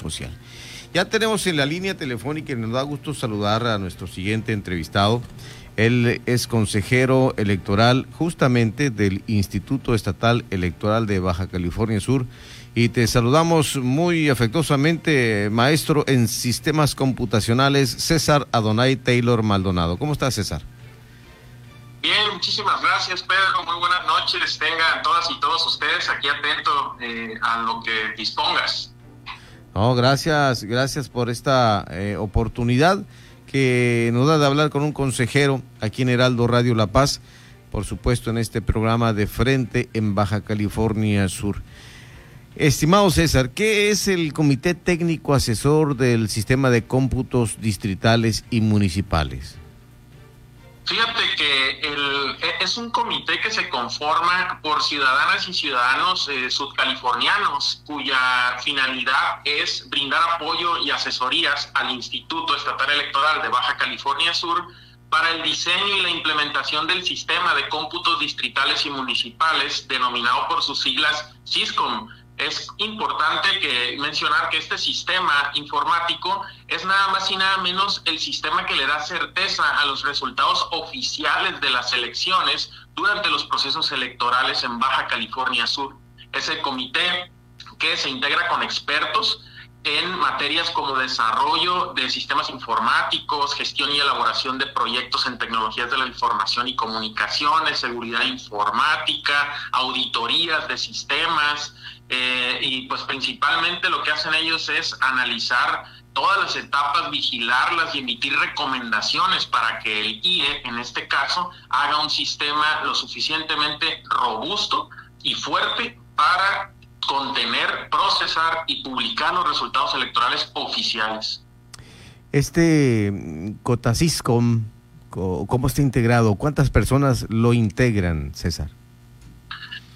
social. Ya tenemos en la línea telefónica y nos da gusto saludar a nuestro siguiente entrevistado. Él es consejero electoral justamente del Instituto Estatal Electoral de Baja California Sur y te saludamos muy afectuosamente, maestro en sistemas computacionales, César Adonai Taylor Maldonado. ¿Cómo estás, César? Bien, muchísimas gracias, Pedro. Muy buenas noches. Tengan todas y todos ustedes aquí atento eh, a lo que dispongas. No, gracias, gracias por esta eh, oportunidad que nos da de hablar con un consejero aquí en Heraldo Radio La Paz, por supuesto en este programa de Frente en Baja California Sur. Estimado César, ¿qué es el Comité Técnico Asesor del Sistema de Cómputos Distritales y Municipales? Fíjate que el, e, es un comité que se conforma por ciudadanas y ciudadanos eh, sudcalifornianos cuya finalidad es brindar apoyo y asesorías al Instituto Estatal Electoral de Baja California Sur para el diseño y la implementación del sistema de cómputos distritales y municipales denominado por sus siglas SISCOM es importante que mencionar que este sistema informático es nada más y nada menos el sistema que le da certeza a los resultados oficiales de las elecciones durante los procesos electorales en Baja California Sur. Es el comité que se integra con expertos en materias como desarrollo de sistemas informáticos, gestión y elaboración de proyectos en tecnologías de la información y comunicaciones, seguridad informática, auditorías de sistemas, eh, y pues principalmente lo que hacen ellos es analizar todas las etapas, vigilarlas y emitir recomendaciones para que el IE, en este caso, haga un sistema lo suficientemente robusto y fuerte para contener, procesar y publicar los resultados electorales oficiales. Este mm, Cotasiscom, ¿cómo está integrado? ¿Cuántas personas lo integran, César?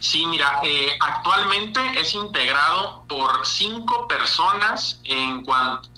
Sí, mira, eh, actualmente es integrado por cinco personas en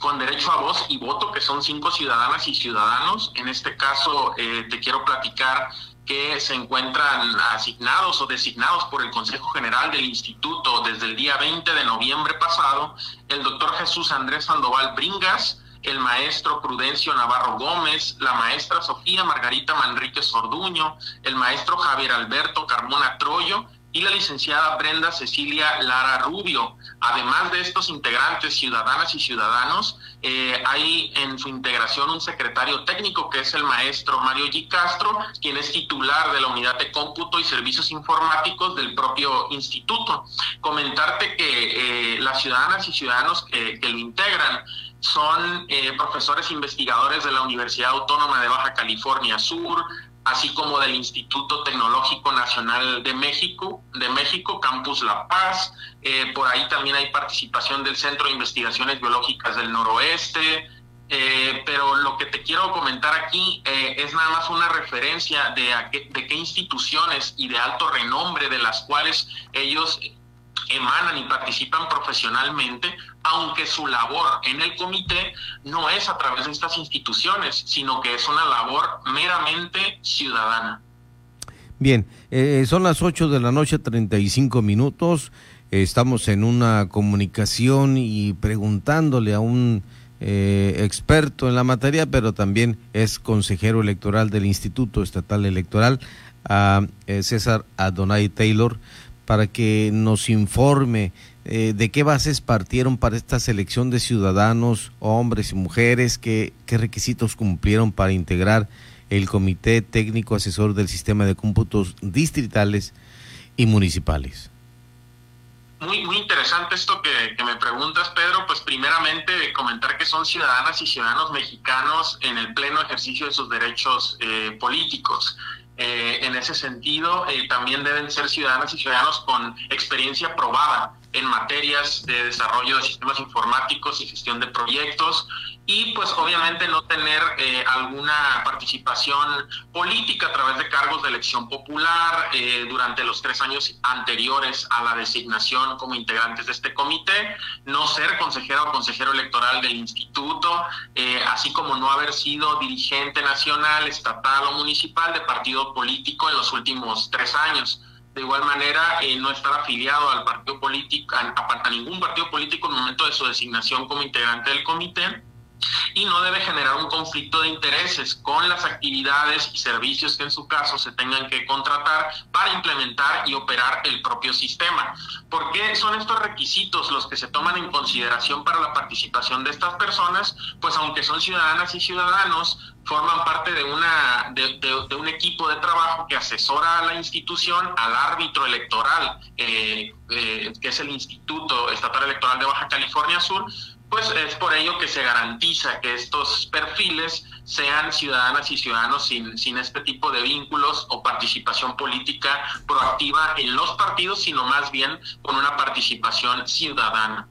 con derecho a voz y voto, que son cinco ciudadanas y ciudadanos. En este caso, eh, te quiero platicar que se encuentran asignados o designados por el Consejo General del Instituto desde el día 20 de noviembre pasado, el doctor Jesús Andrés Sandoval Bringas, el maestro Prudencio Navarro Gómez, la maestra Sofía Margarita Manrique Sorduño, el maestro Javier Alberto Carmona Troyo y la licenciada Brenda Cecilia Lara Rubio. Además de estos integrantes, ciudadanas y ciudadanos, eh, hay en su integración un secretario técnico que es el maestro Mario G. Castro, quien es titular de la unidad de cómputo y servicios informáticos del propio instituto. Comentarte que eh, las ciudadanas y ciudadanos que, lo integran son eh, profesores investigadores de la Universidad Autónoma de Baja California Sur, así como del Instituto Tecnológico Nacional de México, de México, Campus La Paz. Eh, por ahí también hay participación del Centro de Investigaciones Biológicas del Noroeste. Eh, pero lo que te quiero comentar aquí eh, es nada más una referencia de, de qué instituciones y de alto renombre de las cuales ellos emanan y participan profesionalmente, aunque su labor en el comité no es a través de estas instituciones, sino que es una labor meramente ciudadana. Bien, eh, son las 8 de la noche, 35 minutos. estamos en una comunicación y preguntándole a un eh, experto en la materia, pero también es consejero electoral del Instituto Estatal Electoral, a eh, César Adonai Taylor para que nos informe eh, de qué bases partieron para esta selección de ciudadanos, hombres y mujeres, qué, requisitos cumplieron para integrar el Comité Técnico Asesor del Sistema de Cómputos Distritales y Municipales. Muy, muy interesante esto que, me preguntas, Pedro. Pues primeramente comentar que son ciudadanas y ciudadanos mexicanos en el pleno ejercicio de sus derechos eh, políticos. Eh, en ese sentido, eh, también deben ser ciudadanas y ciudadanos con experiencia probada en materias de desarrollo de sistemas informáticos y gestión de proyectos y pues obviamente no tener eh, alguna participación política a través de cargos de elección popular eh, durante los tres años anteriores a la designación como integrantes de este comité, no ser consejero o consejero electoral del instituto, eh, así como no haber sido dirigente nacional, estatal o municipal de partido político en los últimos tres años. de igual manera no estar afiliado al partido político, a, ningún partido político en el momento de su designación como integrante del comité y no debe generar un conflicto de intereses con las actividades y servicios que en su caso se tengan que contratar para implementar y operar el propio sistema. ¿Por qué son estos requisitos los que se toman en consideración para la participación de estas personas? Pues aunque son ciudadanas y ciudadanos, forman parte de, una, de, un equipo de trabajo que asesora a la institución, al árbitro electoral, eh, eh, que es el Instituto Estatal Electoral de Baja California Sur, pues es por ello que se garantiza que estos perfiles sean ciudadanas y ciudadanos sin, sin este tipo de vínculos o participación política proactiva en los partidos, sino más bien con una participación ciudadana.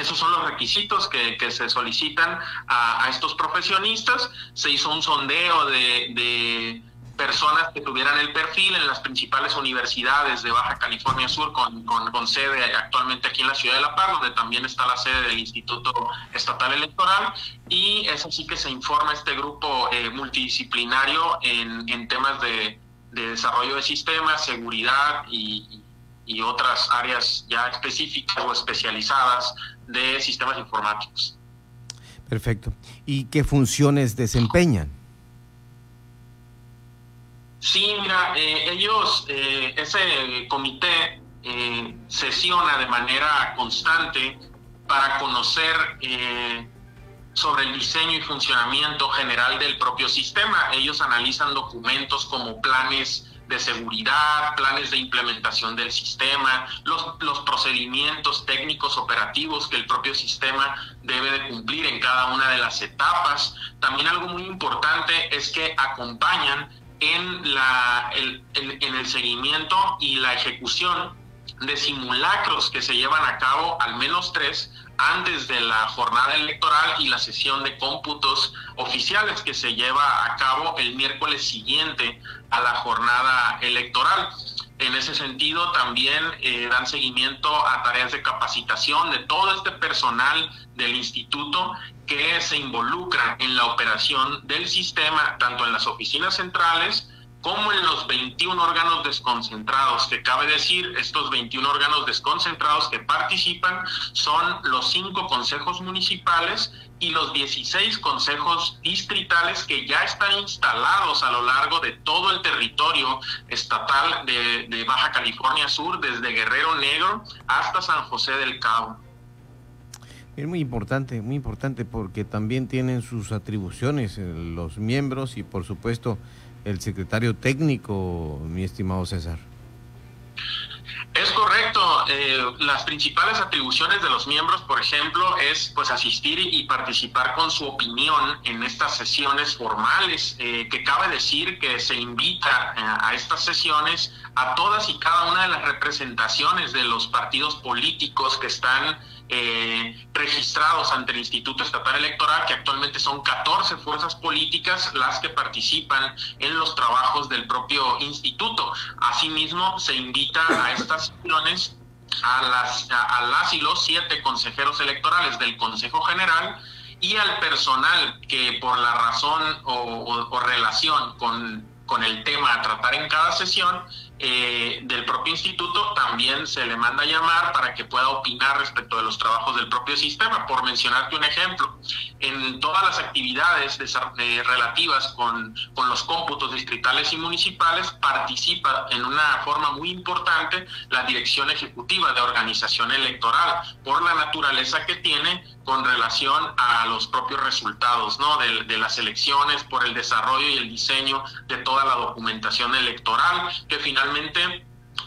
Esos son los requisitos que, se solicitan a, estos profesionistas. Se hizo un sondeo de personas que tuvieran el perfil en las principales universidades de Baja California Sur, con, con, sede actualmente aquí en la ciudad de La Paz, donde también está la sede del Instituto Estatal Electoral, y es así que se informa este grupo eh, multidisciplinario en, en temas de, de, desarrollo de sistemas, seguridad y, y otras áreas ya específicas o especializadas de sistemas informáticos. Perfecto. ¿Y qué funciones desempeñan? Sí, mira, eh, ellos, eh, ese comité eh, sesiona de manera constante para conocer sobre el diseño y funcionamiento general del propio sistema. Ellos analizan documentos como planes de seguridad, planes de implementación del sistema, los, los procedimientos técnicos operativos que el propio sistema debe de cumplir en cada una de las etapas. También algo muy importante es que acompañan en, la, el, en, el seguimiento y la ejecución de simulacros que se llevan a cabo, al menos tres, antes de la jornada electoral y la sesión de cómputos oficiales que se lleva a cabo el miércoles siguiente a la jornada electoral. En ese sentido, también eh, dan seguimiento a tareas de capacitación de todo este personal del instituto que se involucra en la operación del sistema, tanto en las oficinas centrales como en los 21 órganos desconcentrados, que cabe decir, estos 21 órganos desconcentrados que participan son los cinco consejos municipales y los 16 consejos distritales que ya están instalados a lo largo de todo el territorio estatal de, de Baja California Sur, desde Guerrero Negro hasta San José del Cabo. Es muy importante, muy importante porque también tienen sus atribuciones eh, los miembros y por supuesto el secretario técnico, mi estimado César. Es correcto. Eh, las principales atribuciones de los miembros, por ejemplo, es pues asistir y participar con su opinión en estas sesiones formales, eh, que cabe decir que se invita a estas sesiones a todas y cada una de las representaciones de los partidos políticos que están eh, registrados ante el Instituto Estatal Electoral, que actualmente son 14 fuerzas políticas las que participan en los trabajos del propio instituto. Asimismo, se invita a estas sesiones a las, a, las y los siete consejeros electorales del Consejo General y al personal que por la razón o, relación con, con el tema a tratar en cada sesión eh, del propio instituto también se le manda a llamar para que pueda opinar respecto de los trabajos del propio sistema. Por mencionarte un ejemplo, en todas las actividades relativas con, con los cómputos distritales y municipales participa en una forma muy importante la Dirección Ejecutiva de Organización Electoral por la naturaleza que tiene con relación a los propios resultados ¿no? de, de, las elecciones, por el desarrollo y el diseño de toda la documentación electoral, que finalmente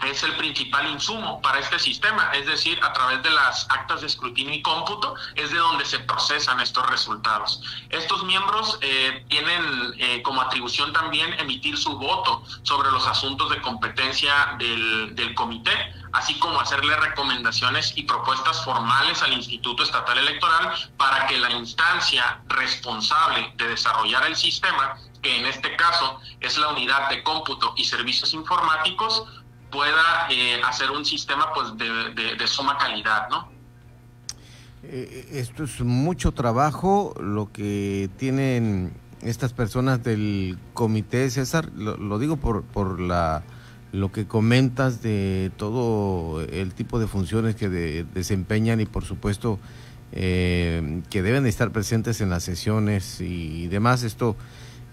es el principal insumo para este sistema, es decir, a través de las actas de escrutinio y cómputo es de donde se procesan estos resultados. Estos miembros eh, tienen eh, como atribución también emitir su voto sobre los asuntos de competencia del, del comité, así como hacerle recomendaciones y propuestas formales al Instituto Estatal Electoral para que la instancia responsable de desarrollar el sistema, que en este caso es la unidad de cómputo y servicios informáticos, pueda eh, hacer un sistema pues de, suma calidad, ¿no? Eh, esto es mucho trabajo lo que tienen estas personas del comité César, lo, digo por, por la lo que comentas de todo el tipo de funciones que desempeñan y por supuesto eh, que deben estar presentes en las sesiones y demás. Esto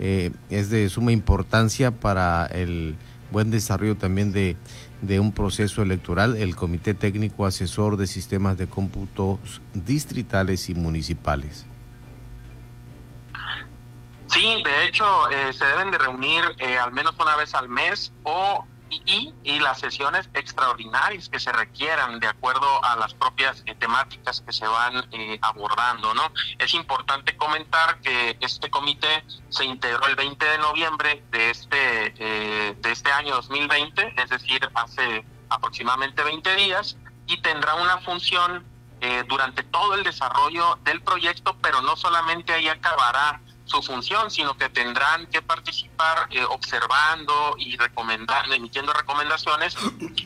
eh, es de suma importancia para el buen desarrollo también de, de un proceso electoral, el Comité Técnico Asesor de Sistemas de Cómputos Distritales y Municipales. Sí, de hecho, eh, se deben de reunir eh, al menos una vez al mes o y, y, las sesiones extraordinarias que se requieran de acuerdo a las propias eh, temáticas que se van abordando, ¿no? Es importante comentar que este comité se integró el 20 de noviembre de este de este año 2020, es decir, hace aproximadamente 20 días y tendrá una función durante todo el desarrollo del proyecto, pero no solamente ahí acabará su función, sino que tendrán que participar eh, observando y recomendando, emitiendo recomendaciones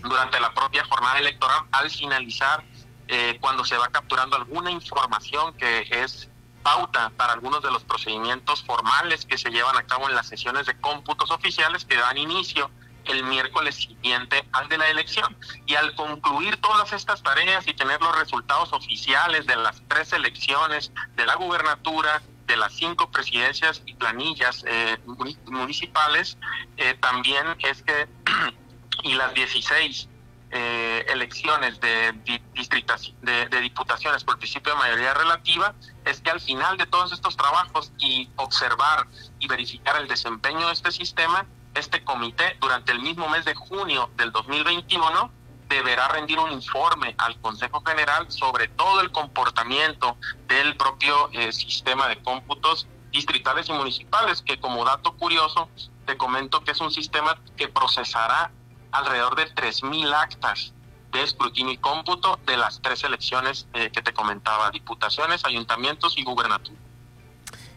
durante la propia jornada electoral al finalizar, eh, cuando se va capturando alguna información que es pauta para algunos de los procedimientos formales que se llevan a cabo en las sesiones de cómputos oficiales que dan inicio el miércoles siguiente al de la elección. Y al concluir todas estas tareas y tener los resultados oficiales de las tres elecciones de la gubernatura, de las cinco presidencias y planillas eh, municipales, eh, también es que, y las 16 eh, elecciones de, de, diputaciones por principio de mayoría relativa, es que al final de todos estos trabajos y observar y verificar el desempeño de este sistema, este comité durante el mismo mes de junio del 2021 deberá rendir un informe al Consejo General sobre todo el comportamiento del propio eh, sistema de cómputos distritales y municipales, que como dato curioso te comento que es un sistema que procesará alrededor de 3.000 actas de escrutinio y cómputo de las tres elecciones eh, que te comentaba, diputaciones, ayuntamientos y gubernatura.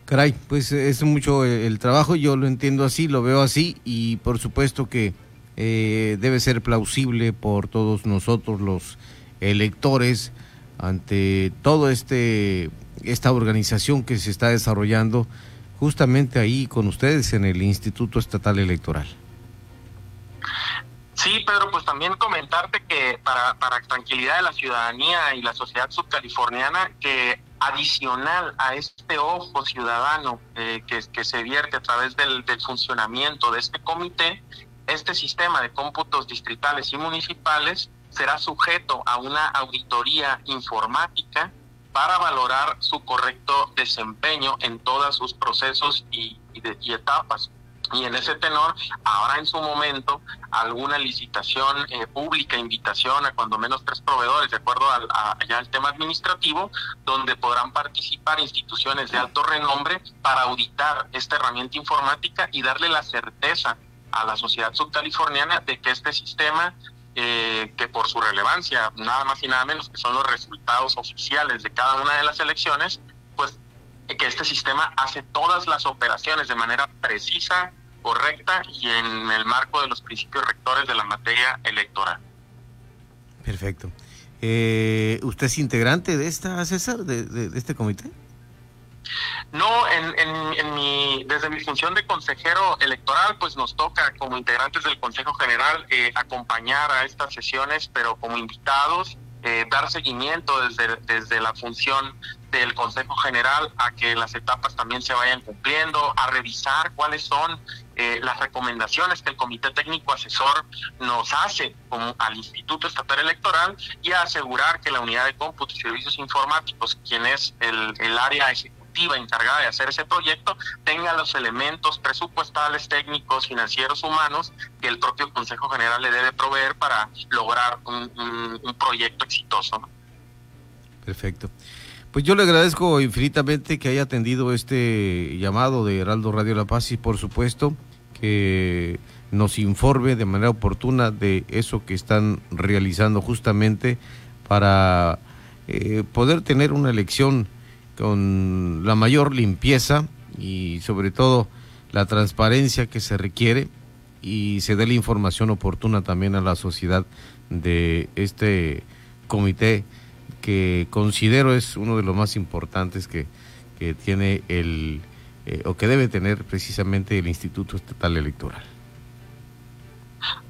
Caray, pues es mucho el trabajo, yo lo entiendo así, lo veo así y por supuesto que eh, debe ser plausible por todos nosotros los electores ante todo este esta organización que se está desarrollando justamente ahí con ustedes en el Instituto Estatal Electoral. Sí, Pedro, pues también comentarte que para, para tranquilidad de la ciudadanía y la sociedad subcaliforniana, que adicional a este ojo ciudadano eh, que, que se vierte a través del, del funcionamiento de este comité, este sistema de cómputos distritales y municipales será sujeto a una auditoría informática para valorar su correcto desempeño en todos sus procesos y, etapas. Y en ese tenor, ahora en su momento, alguna licitación eh, pública, invitación a cuando menos tres proveedores, de acuerdo al, al tema administrativo, donde podrán participar instituciones de alto renombre para auditar esta herramienta informática y darle la certeza a la sociedad subcaliforniana de que este sistema, eh, que por su relevancia, nada más y nada menos que son los resultados oficiales de cada una de las elecciones, pues que este sistema hace todas las operaciones de manera precisa, correcta y en el marco de los principios rectores de la materia electoral. Perfecto. Eh, ¿Usted es integrante de esta, César, de este comité? No, en, mi, desde mi función de consejero electoral, pues nos toca como integrantes del Consejo General eh, acompañar a estas sesiones, pero como invitados, eh, dar seguimiento desde, desde la función del Consejo General a que las etapas también se vayan cumpliendo, a revisar cuáles son eh, las recomendaciones que el Comité Técnico Asesor nos hace como al Instituto Estatal Electoral y a asegurar que la unidad de cómputo y servicios informáticos, quien es el, el área ejecutiva, encargada de hacer ese proyecto tenga los elementos presupuestales, técnicos, financieros, humanos que el propio Consejo General le debe proveer para lograr un, proyecto exitoso. Perfecto. Pues yo le agradezco infinitamente que haya atendido este llamado de Heraldo Radio La Paz y por supuesto que nos informe de manera oportuna de eso que están realizando justamente para eh, poder tener una elección con la mayor limpieza y sobre todo la transparencia que se requiere y se dé la información oportuna también a la sociedad de este comité que considero es uno de los más importantes que, que tiene el eh, o que debe tener precisamente el Instituto Estatal Electoral.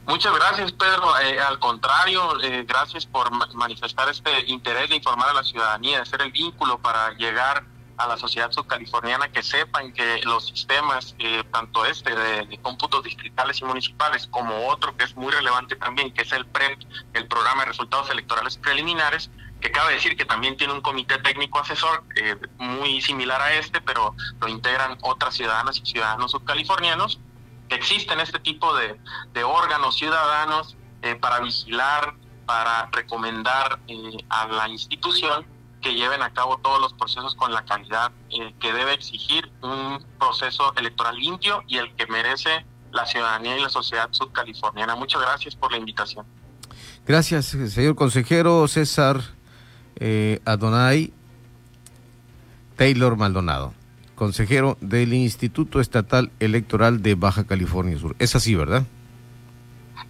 Muchas gracias, Pedro. Eh, al contrario, eh, gracias por manifestar este interés de informar a la ciudadanía, de ser el vínculo para llegar a la sociedad subcaliforniana que sepan que los sistemas, eh, tanto este de, cómputos distritales y municipales, como otro que es muy relevante también, que es el PREP, el Programa de Resultados Electorales Preliminares, que cabe decir que también tiene un comité técnico asesor muy similar a este, pero lo integran otras ciudadanas y ciudadanos subcalifornianos existen este tipo de, órganos ciudadanos eh, para vigilar, para recomendar eh, a la institución que lleven a cabo todos los procesos con la calidad eh, que debe exigir un proceso electoral limpio y el que merece la ciudadanía y la sociedad subcaliforniana. Muchas gracias por la invitación. Gracias, señor consejero César Adonai Taylor Maldonado consejero del Instituto Estatal Electoral de Baja California Sur. Es así, ¿verdad?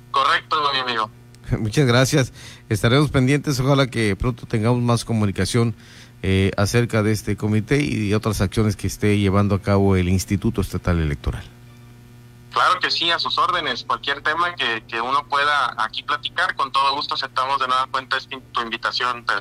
Correcto, mi amigo. Muchas gracias. Estaremos pendientes. Ojalá que pronto tengamos más comunicación eh, acerca de este comité y de otras acciones que esté llevando a cabo el Instituto Estatal Electoral. Claro que sí, a sus órdenes. Cualquier tema que, que uno pueda aquí platicar, con todo gusto aceptamos de nueva cuenta esta, tu invitación, Pedro.